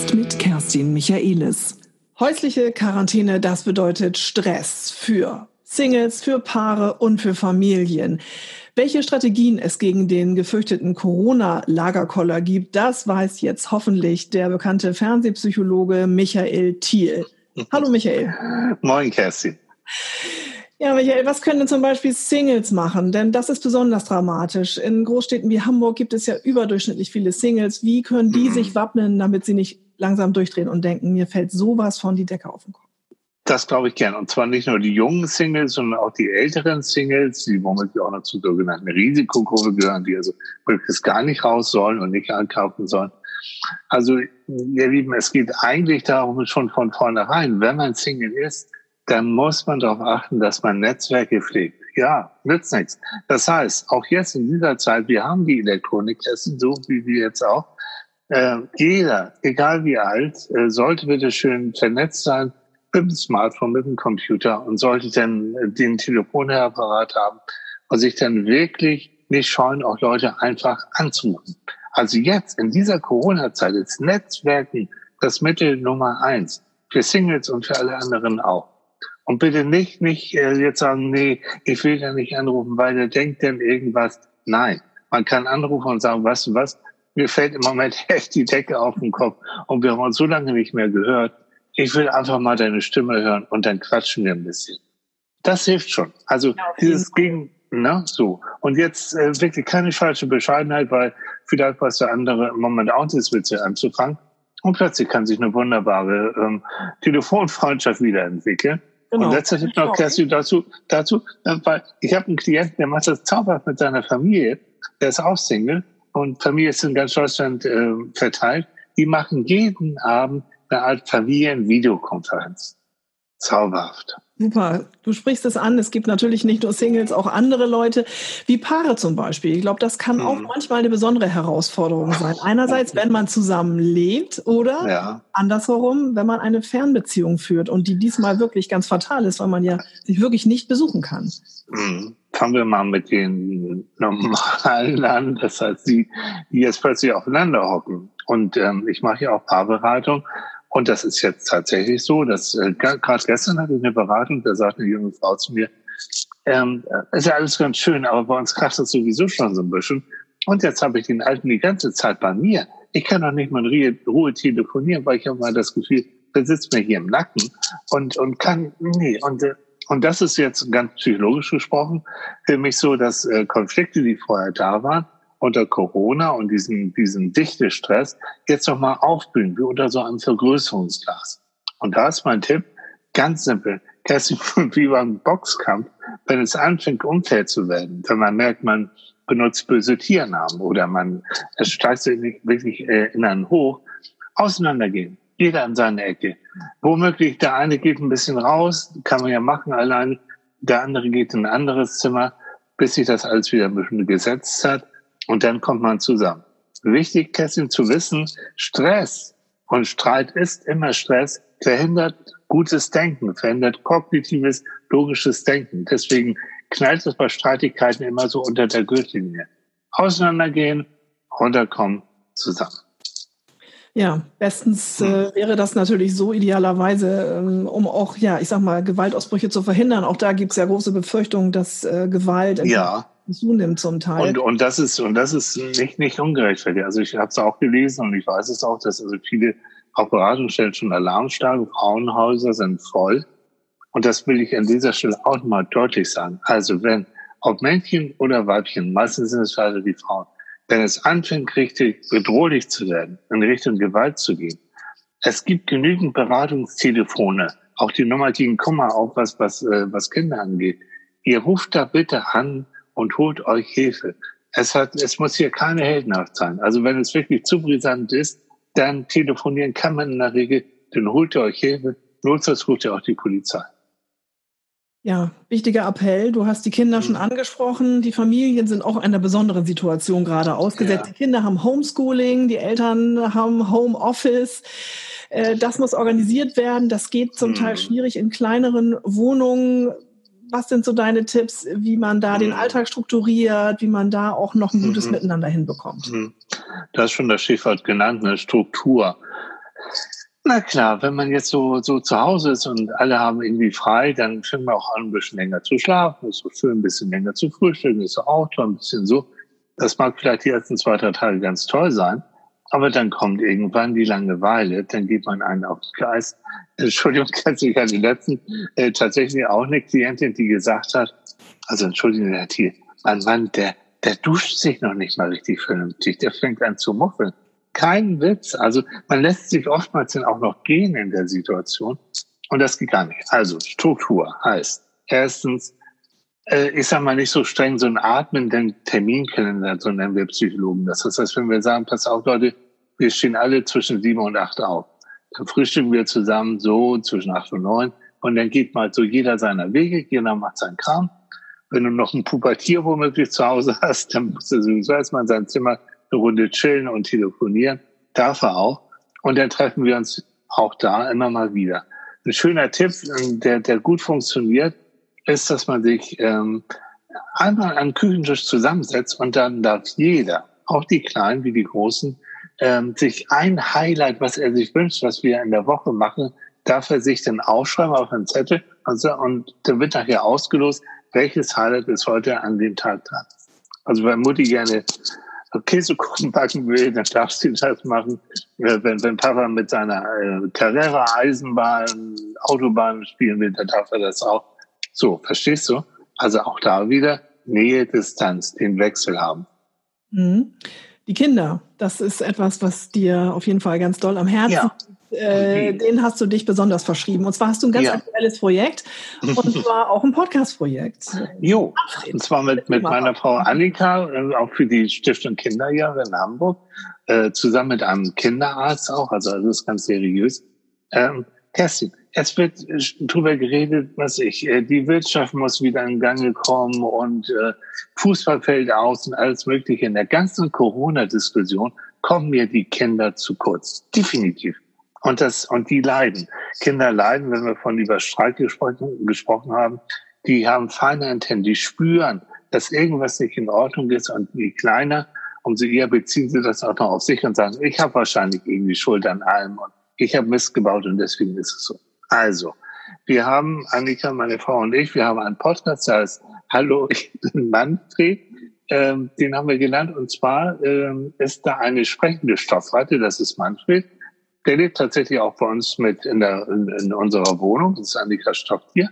Podcast mit Kerstin Michaelis. Häusliche Quarantäne, das bedeutet Stress für Singles, für Paare und für Familien. Welche Strategien es gegen den gefürchteten Corona-Lagerkoller gibt, das weiß jetzt hoffentlich der bekannte Fernsehpsychologe Michael Thiel. Hallo Michael. Moin Kerstin. Ja, Michael, was können denn zum Beispiel Singles machen? Denn das ist besonders dramatisch. In Großstädten wie Hamburg gibt es ja überdurchschnittlich viele Singles. Wie können die mhm. sich wappnen, damit sie nicht langsam durchdrehen und denken, mir fällt sowas von die Decke auf den Kopf? Das glaube ich gern. Und zwar nicht nur die jungen Singles, sondern auch die älteren Singles, die womöglich auch noch zur sogenannten Risikogruppe gehören, die also möglichst gar nicht raus sollen und nicht ankaufen sollen. Also, ihr Lieben, es geht eigentlich darum, schon von vornherein, wenn man Single ist, dann muss man darauf achten, dass man Netzwerke pflegt. Ja, nützt nichts. Das heißt, auch jetzt in dieser Zeit, wir haben die Elektroniktesten, so wie wir jetzt auch. Äh, jeder, egal wie alt, äh, sollte bitte schön vernetzt sein mit dem Smartphone, mit dem Computer und sollte dann den Telefonapparat haben und sich dann wirklich nicht scheuen, auch Leute einfach anzurufen. Also jetzt in dieser Corona-Zeit ist Netzwerken das Mittel Nummer eins. Für Singles und für alle anderen auch. Und bitte nicht, nicht äh, jetzt sagen, nee, ich will da nicht anrufen, weil der denkt denn irgendwas. Nein, man kann anrufen und sagen, du was, mir fällt im Moment echt die Decke auf den Kopf und wir haben uns so lange nicht mehr gehört. Ich will einfach mal deine Stimme hören und dann quatschen wir ein bisschen. Das hilft schon. Also ja, dieses Gegen, ne, so. Und jetzt äh, wirklich keine falsche Bescheidenheit, weil vielleicht weiß der andere im Moment auch das Witze anzufangen. Und plötzlich kann sich eine wunderbare ähm, Telefonfreundschaft wiederentwickeln. Genau. Und letzter Tipp noch, Kerstin, dazu, dazu, äh, weil ich habe einen Klienten, der macht das zauberhaft mit seiner Familie, der ist auch Single und Familie ist in ganz Deutschland äh, verteilt. Die machen jeden Abend eine Art Familienvideokonferenz. Zauberhaft. Super, du sprichst es an. Es gibt natürlich nicht nur Singles, auch andere Leute, wie Paare zum Beispiel. Ich glaube, das kann mhm. auch manchmal eine besondere Herausforderung sein. Einerseits, wenn man zusammen lebt oder ja. andersherum, wenn man eine Fernbeziehung führt und die diesmal wirklich ganz fatal ist, weil man ja sich wirklich nicht besuchen kann. Mhm. Fangen wir mal mit den normalen an. Das heißt, die, die jetzt plötzlich aufeinander hocken. Und ähm, ich mache ja auch Paarberatung. Und das ist jetzt tatsächlich so, dass äh, gerade gestern hatte ich eine Beratung, da sagte eine junge Frau zu mir, ähm, ist ja alles ganz schön, aber bei uns kracht das sowieso schon so ein bisschen. Und jetzt habe ich den Alten die ganze Zeit bei mir. Ich kann doch nicht mal in Ruhe telefonieren, weil ich habe mal das Gefühl, der sitzt mir hier im Nacken und, und kann, nee, und, äh, und das ist jetzt ganz psychologisch gesprochen für mich so, dass äh, Konflikte, die vorher da waren, unter Corona und diesen, diesen Dichtestress jetzt nochmal aufblühen, wie unter so einem Vergrößerungsglas. Und da ist mein Tipp, ganz simpel, Kerstin, wie beim Boxkampf, wenn es anfängt, unfair zu werden, wenn man merkt, man benutzt böse Tiernamen oder man, es steigt sich wirklich äh, in einen hoch, auseinandergehen. Jeder in seine Ecke. Womöglich, der eine geht ein bisschen raus, kann man ja machen allein, der andere geht in ein anderes Zimmer, bis sich das alles wieder ein bisschen gesetzt hat und dann kommt man zusammen. Wichtig, Kerstin, zu wissen, Stress und Streit ist immer Stress, verhindert gutes Denken, verhindert kognitives, logisches Denken. Deswegen knallt es bei Streitigkeiten immer so unter der Gürtellinie. Auseinandergehen, runterkommen, zusammen. Ja, bestens äh, wäre das natürlich so idealerweise, ähm, um auch, ja, ich sag mal, Gewaltausbrüche zu verhindern. Auch da gibt es ja große Befürchtungen, dass äh, Gewalt ja. zunimmt zum Teil. Und, und das ist und das ist nicht nicht ungerechtfertigt. Also ich habe es auch gelesen und ich weiß es auch, dass also viele auch Beratungsstellen schon Alarmstarke, Frauenhäuser sind voll. Und das will ich an dieser Stelle auch mal deutlich sagen. Also wenn ob Männchen oder Weibchen, meistens sind es also die Frauen, wenn es anfängt, richtig bedrohlich zu werden, in Richtung Gewalt zu gehen, es gibt genügend Beratungstelefone, auch die Nummer Kummer, auch was, was, äh, was Kinder angeht. Ihr ruft da bitte an und holt euch Hilfe. Es hat, es muss hier keine Heldenhaft sein. Also wenn es wirklich zu brisant ist, dann telefonieren kann man in der Regel, dann holt ihr euch Hilfe, notfalls ruft ihr auch die Polizei. Ja, wichtiger Appell. Du hast die Kinder schon mhm. angesprochen. Die Familien sind auch einer besonderen Situation gerade ausgesetzt. Ja. Die Kinder haben Homeschooling, die Eltern haben Homeoffice. Äh, das muss organisiert werden. Das geht zum Teil mhm. schwierig in kleineren Wohnungen. was sind so deine Tipps, wie man da den mhm. Alltag strukturiert, wie man da auch noch ein gutes. Miteinander hinbekommt? Du hast schon das Stichwort genannt, eine Struktur. Na klar, wenn man jetzt so, so zu Hause ist und alle haben irgendwie frei, dann fängt man auch an, ein bisschen länger zu schlafen, ist so schön, ein bisschen länger zu frühstücken, ist so auch ein bisschen so. Das mag vielleicht die ersten zwei, drei Tage ganz toll sein. Aber dann kommt irgendwann die Langeweile, dann geht man einen auf den. Entschuldigung, ich hatte letzten äh, tatsächlich auch eine Klientin, die gesagt hat, also Entschuldigung, Herr Thiel, mein Mann, der, der duscht sich noch nicht mal richtig vernünftig, der fängt an zu muffeln. Kein Witz. Also man lässt sich oftmals dann auch noch gehen in der Situation. Und das geht gar nicht. Also Struktur heißt erstens, äh, ich sag mal nicht so streng so ein atmenden Terminkalender, so nennen wir Psychologen das. Das heißt, wenn wir sagen, pass auf Leute, wir stehen alle zwischen sieben und acht auf. Dann frühstücken wir zusammen so zwischen acht und neun und dann geht mal so jeder seiner Wege, jeder macht seinen Kram. Wenn du noch ein Pubertier womöglich zu Hause hast, dann musst du sowieso erstmal in sein Zimmer eine Runde chillen und telefonieren. Darf er auch. Und dann treffen wir uns auch da immer mal wieder. Ein schöner Tipp, der, der gut funktioniert, ist, dass man sich ähm, einmal den Küchentisch zusammensetzt und dann darf jeder, auch die Kleinen wie die Großen, ähm, sich ein Highlight, was er sich wünscht, was wir in der Woche machen, darf er sich dann aufschreiben auf einen Zettel und, so, und dann wird nachher ausgelost, welches Highlight ist heute an dem Tag dran. Also wenn Mutti gerne Käsekuchen backen will, dann darf sie das machen. Wenn, wenn Papa mit seiner äh, Carrera, Eisenbahn, Autobahn spielen will, dann darf er das auch. So, verstehst du? Also auch da wieder Nähe, Distanz, den Wechsel haben. Mhm. Die Kinder, das ist etwas, was dir auf jeden Fall ganz doll am Herzen ja. Äh, den hast du dich besonders verschrieben. Und zwar hast du ein ganz ja. aktuelles Projekt und zwar auch ein Podcast-Projekt. Jo, und zwar mit, mit meiner Frau Annika, äh, auch für die Stiftung Kinderjahre in Hamburg, äh, zusammen mit einem Kinderarzt auch, also das ist ganz seriös. Ähm, Kerstin, es wird drüber geredet, was ich, äh, die Wirtschaft muss wieder in Gange kommen und äh, Fußball fällt aus und alles Mögliche. In der ganzen Corona-Diskussion kommen mir die Kinder zu kurz. Definitiv. Und das, und die leiden. Kinder leiden, wenn wir von über Streik gesprochen, gesprochen haben. Die haben feine Antennen, die spüren, dass irgendwas nicht in Ordnung ist und je kleiner, umso eher beziehen sie das auch noch auf sich und sagen, ich habe wahrscheinlich irgendwie Schuld an allem und ich habe Mist gebaut und deswegen ist es so. Also, wir haben, Annika, meine Frau und ich, wir haben einen Podcast, der heißt Hallo, ich bin Manfred. Ähm, den haben wir genannt. Und zwar ähm, ist da eine sprechende Stoffratte, das ist Manfred. Der lebt tatsächlich auch bei uns mit in, der, in, in unserer Wohnung. Das ist Annika Stofftier.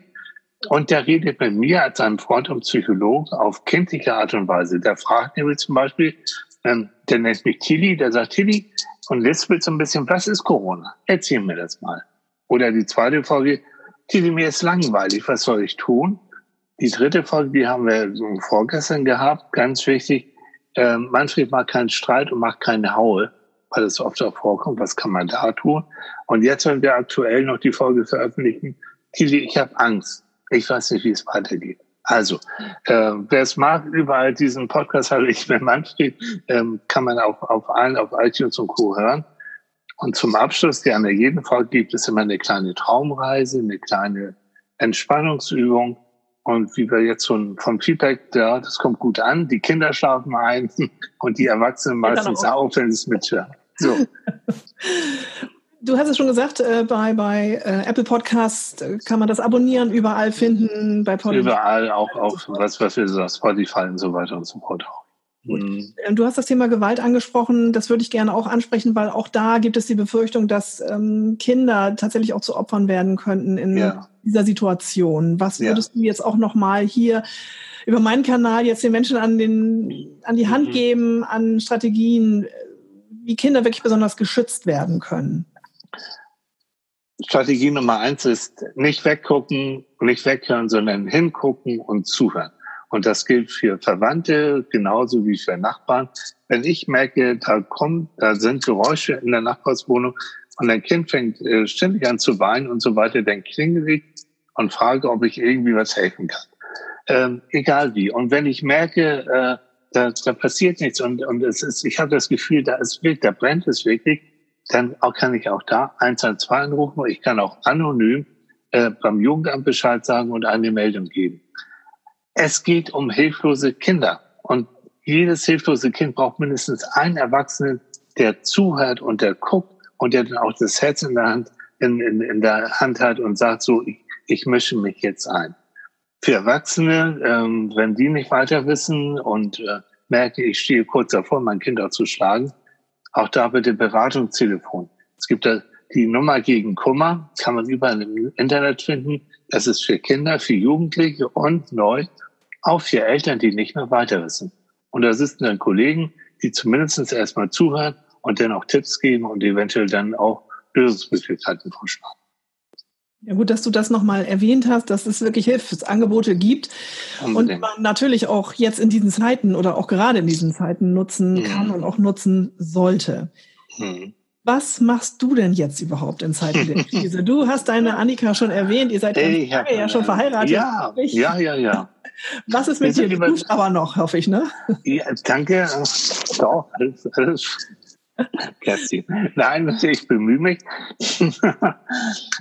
Und der redet mit mir als einem Freund und Psychologen auf kindliche Art und Weise. Der fragt nämlich zum Beispiel, ähm, der nennt mich Tilly, der sagt, Tilly, und lispelt so ein bisschen, was ist Corona? Erzähl mir das mal. Oder die zweite Folge, die mir ist langweilig, was soll ich tun? Die dritte Folge, die haben wir vorgestern gehabt, ganz wichtig. Ähm, Manfred mag keinen Streit und macht keine Haue, weil es oft auch vorkommt. Was kann man da tun? Und jetzt, wenn wir aktuell noch die Folge veröffentlichen, Kili, ich habe Angst. Ich weiß nicht, wie es weitergeht. Also, äh, wer es mag, überall diesen Podcast habe ich mit Manfred, ähm, kann man auch auf allen, auf iTunes und Co. hören. Und zum Abschluss, die an jeden Fall gibt es immer eine kleine Traumreise, eine kleine Entspannungsübung. Und wie wir jetzt schon vom Feedback, ja, das kommt gut an. Die Kinder schlafen ein und die Erwachsenen meistens auch, wenn sie es mithören. So. Du hast es schon gesagt, äh, bei, bei äh, Apple Podcast äh, kann man das abonnieren, überall finden, bei Podcast. Überall, auch auf was, was wir so Spotify und so weiter und so fort auch. Mhm. Ähm, du hast das Thema Gewalt angesprochen. Das würde ich gerne auch ansprechen, weil auch da gibt es die Befürchtung, dass ähm, Kinder tatsächlich auch zu Opfern werden könnten in ja. dieser Situation. Was würdest ja. du jetzt auch noch mal hier über meinen Kanal jetzt den Menschen an, den, an die Hand mhm. geben, an Strategien, wie Kinder wirklich besonders geschützt werden können? Strategie Nummer eins ist nicht weggucken, nicht weghören, sondern hingucken und zuhören. Und das gilt für Verwandte genauso wie für Nachbarn. Wenn ich merke, da kommt, da sind Geräusche in der Nachbarswohnung und ein Kind fängt äh, ständig an zu weinen und so weiter, dann klingel ich und frage, ob ich irgendwie was helfen kann. Ähm, egal wie. Und wenn ich merke, äh, da, da passiert nichts und, und es ist, ich habe das Gefühl, da ist wild, da brennt es wirklich, dann auch, kann ich auch da 112 anrufen. Ich kann auch anonym äh, beim Jugendamt Bescheid sagen und eine Meldung geben. Es geht um hilflose Kinder. Und jedes hilflose Kind braucht mindestens einen Erwachsenen, der zuhört und der guckt und der dann auch das Herz in der Hand, in, in, in der Hand hat und sagt so, ich, ich mische mich jetzt ein. Für Erwachsene, ähm, wenn die nicht weiter wissen und äh, merken, ich stehe kurz davor, mein Kind auch zu schlagen, auch da bitte Beratungstelefon. Es gibt da die Nummer gegen Kummer, kann man überall im Internet finden. Das ist für Kinder, für Jugendliche und neu auch für Eltern, die nicht mehr weiter wissen. Und da sitzen dann Kollegen, die zumindest erstmal zuhören und dann auch Tipps geben und eventuell dann auch Lösungsmöglichkeiten vorschlagen. Ja, gut, dass du das nochmal erwähnt hast, dass es wirklich Hilfsangebote gibt Unbedingt. und man natürlich auch jetzt in diesen Zeiten oder auch gerade in diesen Zeiten nutzen mhm. kann und auch nutzen sollte. Mhm. Was machst du denn jetzt überhaupt in Zeiten der Krise? Du hast deine Annika schon erwähnt, ihr seid hey, ja, schon verheiratet. Ja, ja, ja, ja. Was ist mit dir? Du aber noch, hoffe ich, ne? Ja, danke. Doch, alles, alles Kerstin. Nein, ich bemühe mich.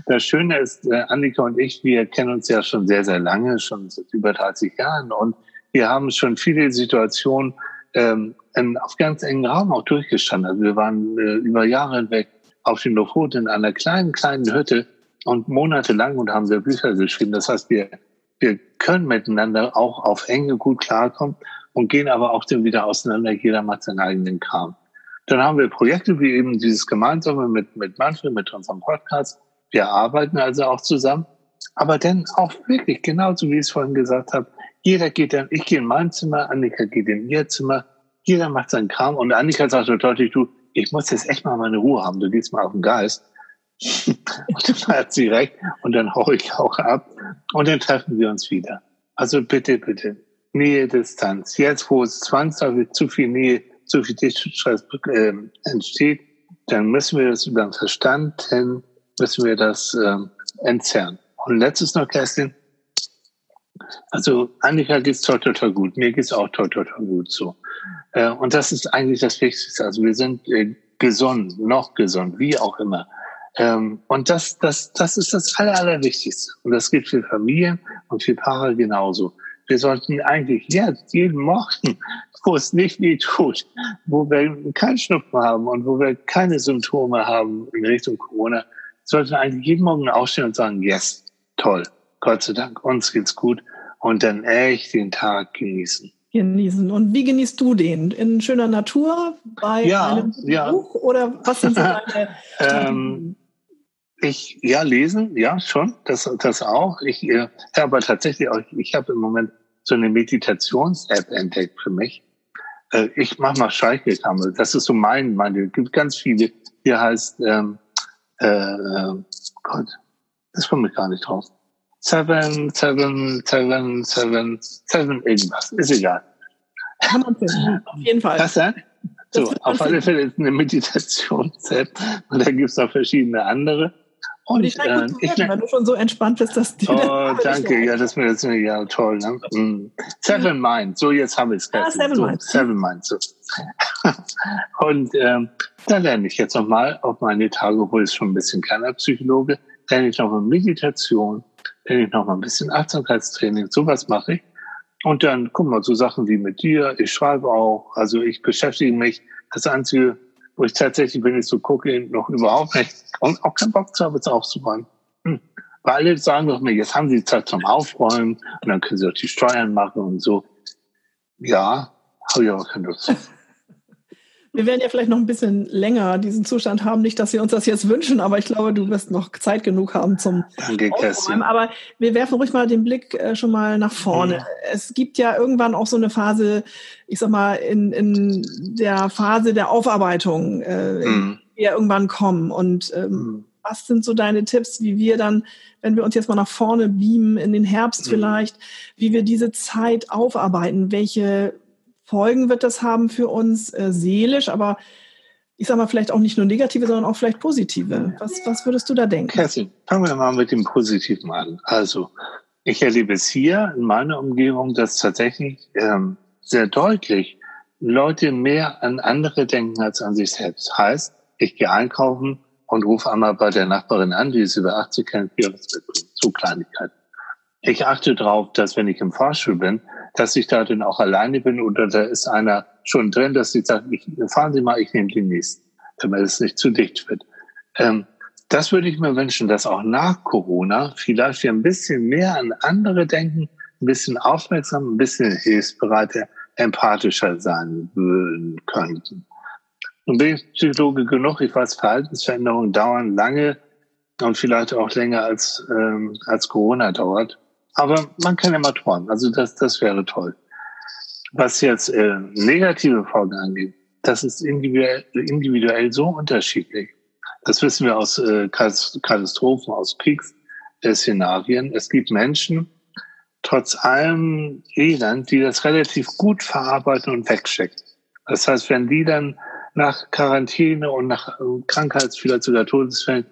Das Schöne ist, äh, Annika und ich, wir kennen uns ja schon sehr, sehr lange, schon seit über 30 Jahren. Und wir haben schon viele Situationen ähm, auf ganz engen Raum auch durchgestanden. Also wir waren äh, über Jahre hinweg auf den Lofoten in einer kleinen, kleinen Hütte und monatelang und haben wir Bücher geschrieben. Das heißt, wir, wir können miteinander auch auf Enge gut klarkommen und gehen aber auch dann wieder auseinander. Jeder macht seinen eigenen Kram. Dann haben wir Projekte wie eben dieses gemeinsame mit, mit Manfred, mit unserem Podcast. Wir arbeiten also auch zusammen. Aber dann auch wirklich, genauso wie ich es vorhin gesagt habe, jeder geht dann, ich gehe in mein Zimmer, Annika geht in ihr Zimmer, jeder macht seinen Kram und Annika sagt so deutlich, du, ich muss jetzt echt mal meine Ruhe haben, du gehst mal auf den Geist. und dann hat sie recht und dann hau ich auch ab und dann treffen wir uns wieder. Also bitte, bitte, Nähe, Distanz. Jetzt, wo es zwangsläufig zu viel Nähe zu viel Dichtstress äh, entsteht, dann müssen wir das über den Verstand hin, müssen wir das äh, entzerren. Und letztes noch, Kerstin. Also Annika geht's toll, toll, toll gut. Mir geht's auch toll, toll, toll gut so. Äh, und das ist eigentlich das Wichtigste. Also wir sind äh, gesund, noch gesund, wie auch immer. Ähm, und das, das, das ist das Aller, Allerwichtigste. Und das gilt für Familien und für Paare genauso. Wir sollten eigentlich jetzt jeden Morgen, wo es nicht weh tut, wo wir keinen Schnupfen haben und wo wir keine Symptome haben in Richtung Corona, sollten eigentlich jeden Morgen aufstehen und sagen, yes, toll, Gott sei Dank, uns geht's gut und dann echt den Tag genießen. Genießen. Und wie genießt du den? In schöner Natur, bei ja, einem ja. Buch oder was sind so deine ähm, ich, ja, lesen, ja, schon, das, das auch. Ich äh, habe tatsächlich auch, ich habe im Moment so eine Meditations-App entdeckt für mich. Äh, ich mache mal Scheichelkammel. Das ist so mein, meine, es gibt ganz viele. Hier heißt, ähm, äh, äh, Gott, das komme ich gar nicht drauf. Seven, seven, seven, seven, seven, irgendwas. Ist egal. Kann man auf jeden Fall. Was denn? So, auf alle Fälle ist eine Meditations-App und da gibt es noch verschiedene andere. Und, ich, äh, ich wenn du schon so entspannt bist, dass du. Oh, danke. Ja, das ist mir ja toll. Ne? Mm. Seven Mind. So, jetzt habe ich es. Ah, Seven so, Mind. Seven Mind. So. und ähm, da lerne ich jetzt nochmal auf meine Tage, obwohl es schon ein bisschen kleiner Psychologe, lerne ich nochmal Meditation, lerne ich nochmal ein bisschen Achtsamkeitstraining. Sowas mache ich. Und dann, guck mal, so Sachen wie mit dir. Ich schreibe auch. Also ich beschäftige mich. Das Einzige, wo ich tatsächlich, wenn ich so gucke, noch überhaupt nicht und auch keinen Bock zu haben, jetzt aufzuräumen. Hm. Weil alle sagen doch mir, jetzt haben sie Zeit zum Aufräumen und dann können sie auch die Steuern machen und so. Ja, habe ich aber keine Lust. Wir werden ja vielleicht noch ein bisschen länger diesen Zustand haben. Nicht, dass wir uns das jetzt wünschen, aber ich glaube, du wirst noch Zeit genug haben zum Danke, Aufräumen. Aber wir werfen ruhig mal den Blick äh, schon mal nach vorne. Mhm. Es gibt ja irgendwann auch so eine Phase, ich sag mal, in, in der Phase der Aufarbeitung, äh, mhm. die ja irgendwann kommen. Und ähm, mhm. was sind so deine Tipps, wie wir dann, wenn wir uns jetzt mal nach vorne beamen, in den Herbst mhm. vielleicht, wie wir diese Zeit aufarbeiten? Welche Folgen wird das haben für uns äh, seelisch, aber ich sage mal vielleicht auch nicht nur negative, sondern auch vielleicht positive. Was, was würdest du da denken? Kerstin, fangen wir mal mit dem Positiven an. Also ich erlebe es hier in meiner Umgebung, dass tatsächlich ähm, sehr deutlich Leute mehr an andere denken als an sich selbst. Heißt, ich gehe einkaufen und rufe einmal bei der Nachbarin an, die ist über 80 kennt, so Kleinigkeiten. Ich achte darauf, dass wenn ich im Fahrstuhl bin, dass ich da dann auch alleine bin oder da ist einer schon drin, dass sie sagt, ich, fahren Sie mal, ich nehme den nächsten, damit es nicht zu dicht wird. Ähm, das würde ich mir wünschen, dass auch nach Corona vielleicht wir ein bisschen mehr an andere denken, ein bisschen aufmerksam, ein bisschen hilfsbereiter, empathischer sein würden könnten. Und bin ich Psychologe genug, ich weiß, Verhaltensveränderungen dauern lange und vielleicht auch länger als, ähm, als Corona dauert. Aber man kann ja mal träumen. Also das, das wäre toll. Was jetzt äh, negative Folgen angeht, das ist individuell, individuell so unterschiedlich. Das wissen wir aus äh, Katastrophen, aus Kriegsszenarien. Es gibt Menschen, trotz allem Elend, die das relativ gut verarbeiten und wegschicken. Das heißt, wenn die dann nach Quarantäne und nach äh, Krankheits-, vielleicht sogar Todesfällen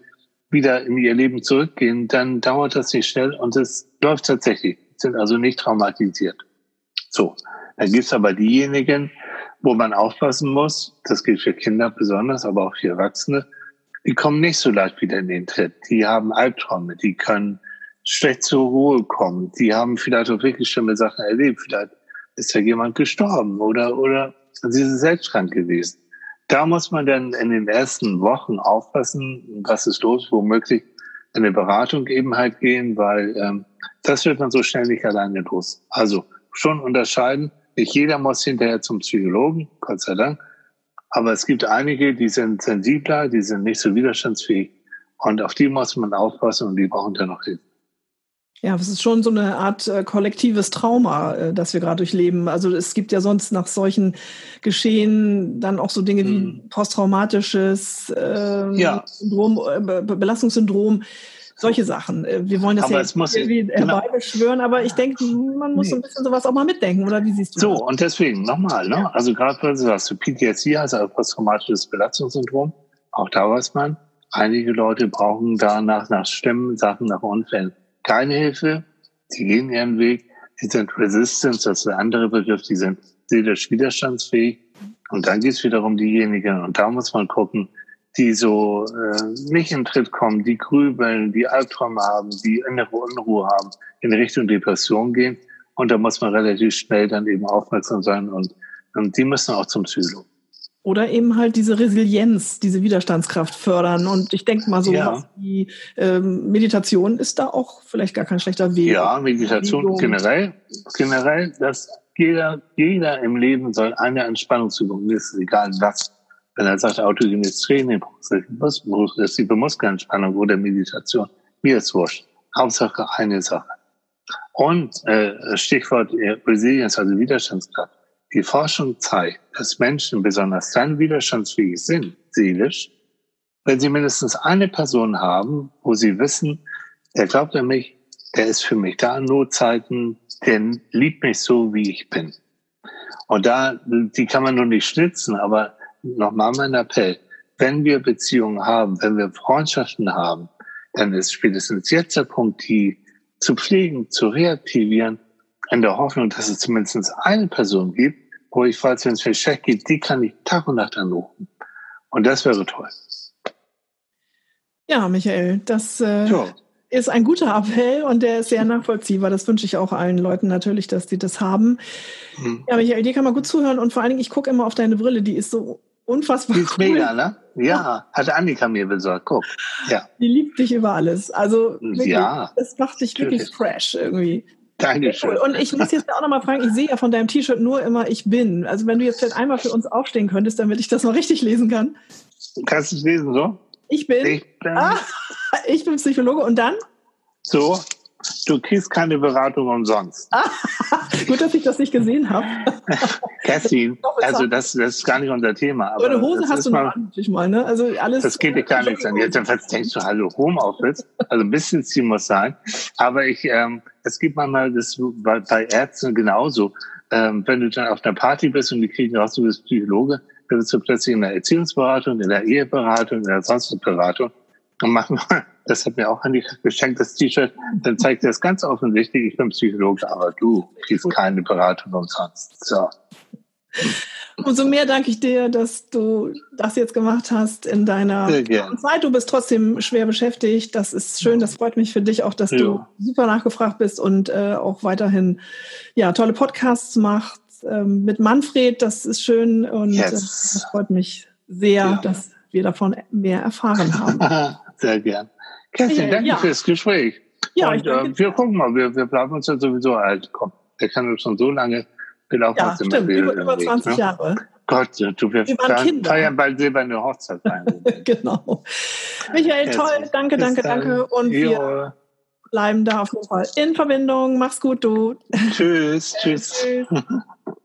wieder in ihr Leben zurückgehen, dann dauert das nicht schnell und es läuft tatsächlich, sind also nicht traumatisiert. So, dann gibt's aber diejenigen, wo man aufpassen muss, das gilt für Kinder besonders, aber auch für Erwachsene, die kommen nicht so leicht wieder in den Tritt. Die haben Albträume, die können schlecht zur Ruhe kommen, die haben vielleicht auch wirklich schlimme Sachen erlebt, vielleicht ist ja jemand gestorben oder, oder sie sind selbst krank gewesen. Da muss man dann in den ersten Wochen aufpassen, was ist los, womöglich eine Beratung eben halt gehen, weil ähm, das wird man so schnell nicht alleine los. Also schon unterscheiden. Nicht jeder muss hinterher zum Psychologen, Gott sei Dank. Aber es gibt einige, die sind sensibler, die sind nicht so widerstandsfähig. Und auf die muss man aufpassen und die brauchen dann noch Hilfe. Ja, es ist schon so eine Art äh, kollektives Trauma, äh, das wir gerade durchleben. Also es gibt ja sonst nach solchen Geschehen dann auch so Dinge mhm. wie posttraumatisches äh, ja. Syndrom, äh, Belastungssyndrom, solche Sachen. Äh, wir wollen das aber ja jetzt muss, irgendwie genau. herbeibeschwören, aber ich denke, man muss nee. so ein bisschen sowas auch mal mitdenken, oder wie siehst du so, das? So, und deswegen nochmal, ne? also gerade wenn du sagst, PTSD, also posttraumatisches Belastungssyndrom, auch da weiß man, einige Leute brauchen danach nach Stimmen, Sachen, nach Unfällen keine Hilfe, die gehen ihren Weg, die sind resistant, das ist der andere Begriff, die sind seelisch widerstandsfähig. Und dann geht es wiederum diejenigen, und da muss man gucken, die so äh, nicht in Tritt kommen, die grübeln, die Albträume haben, die innere Unruhe haben, in Richtung Depression gehen. Und da muss man relativ schnell dann eben aufmerksam sein und, und die müssen auch zum Psychologen. Oder eben halt diese Resilienz, diese Widerstandskraft fördern. Und ich denke mal so, ja. wie ähm, Meditation ist da auch vielleicht gar kein schlechter Weg. Ja, Meditation generell, generell, dass jeder, jeder im Leben soll eine Entspannungsübung, ist egal was. Wenn er sagt, autogenes Training, progressive Muskelentspannung oder Meditation, mir ist wurscht. Hauptsache eine Sache. Und äh, Stichwort äh, Resilienz, also Widerstandskraft. Die Forschung zeigt, dass Menschen besonders dann widerstandsfähig sind, seelisch, wenn sie mindestens eine Person haben, wo sie wissen, der glaubt an mich, der ist für mich da in Notzeiten, der liebt mich so, wie ich bin. Und da, die kann man nur nicht schnitzen, aber nochmal mein Appell. Wenn wir Beziehungen haben, wenn wir Freundschaften haben, dann ist spätestens jetzt der Punkt, die zu pflegen, zu reaktivieren, in der Hoffnung, dass es zumindest eine Person gibt, wo ich, falls wenn es mir schlecht geht, die kann ich Tag und Nacht anrufen. Und das wäre toll. Ja, Michael, das äh, ist ein guter Appell und der ist sehr nachvollziehbar. Das wünsche ich auch allen Leuten natürlich, dass die das haben. Hm. Ja, Michael, dir kann man gut zuhören und vor allen Dingen, ich gucke immer auf deine Brille, die ist so unfassbar. Die ist cool. mega, ne? Ja, hat Annika mir besorgt. Guck. Ja. Die liebt dich über alles. Also wirklich, ja, das macht dich wirklich fresh irgendwie. Dankeschön. Und ich muss jetzt auch nochmal fragen, ich sehe ja von deinem T-Shirt nur immer ich bin. Also wenn du jetzt vielleicht einmal für uns aufstehen könntest, damit ich das mal richtig lesen kann. Kannst du es lesen so? Ich bin. Ich bin, ah, ich bin Psychologe und dann? So, du kriegst keine Beratung umsonst. Ah, gut, dass ich das nicht gesehen habe. Kerstin, also das, das ist gar nicht unser Thema. Aber, eine Hose hast du mal, natürlich mal, ne? Also alles. Das geht dir gar nichts an. Jetzt denkst du, hallo, Homeoffice. Also ein bisschen Ziel muss sein. Aber ich, ähm, es gibt manchmal das bei, bei Ärzten genauso. Ähm, wenn du dann auf einer Party bist und die kriegen raus, du bist Psychologe, dann bist du plötzlich in der Erziehungsberatung, in der Eheberatung, in der sonstigen Beratung und machen das hat mir auch Andi geschenkt, das T-Shirt, dann zeigt er es ganz offensichtlich, ich bin Psychologe, aber du kriegst keine Beratung umsonst. So. Umso mehr danke ich dir, dass du das jetzt gemacht hast in deiner Zeit. Du bist trotzdem schwer beschäftigt. Das ist schön. Das freut mich für dich auch, dass ja. du super nachgefragt bist und äh, auch weiterhin ja tolle Podcasts machst ähm, mit Manfred. Das ist schön und yes. äh, das freut mich sehr, ja. dass wir davon mehr erfahren haben. sehr gern. Kerstin, danke ja. fürs Gespräch. Ja, und, äh, wir gucken mal. Wir, wir bleiben uns ja sowieso alt. Komm, der kann schon so lange Genau, ja, stimmt, über, über 20 ne? Jahre. Gott, du, wir, wir feiern bald silberne Hochzeit. genau. Michael, Herzlich. toll, danke, danke, danke. Und jo. wir bleiben da auf jeden Fall in Verbindung. Mach's gut, du. Tschüss, tschüss. tschüss.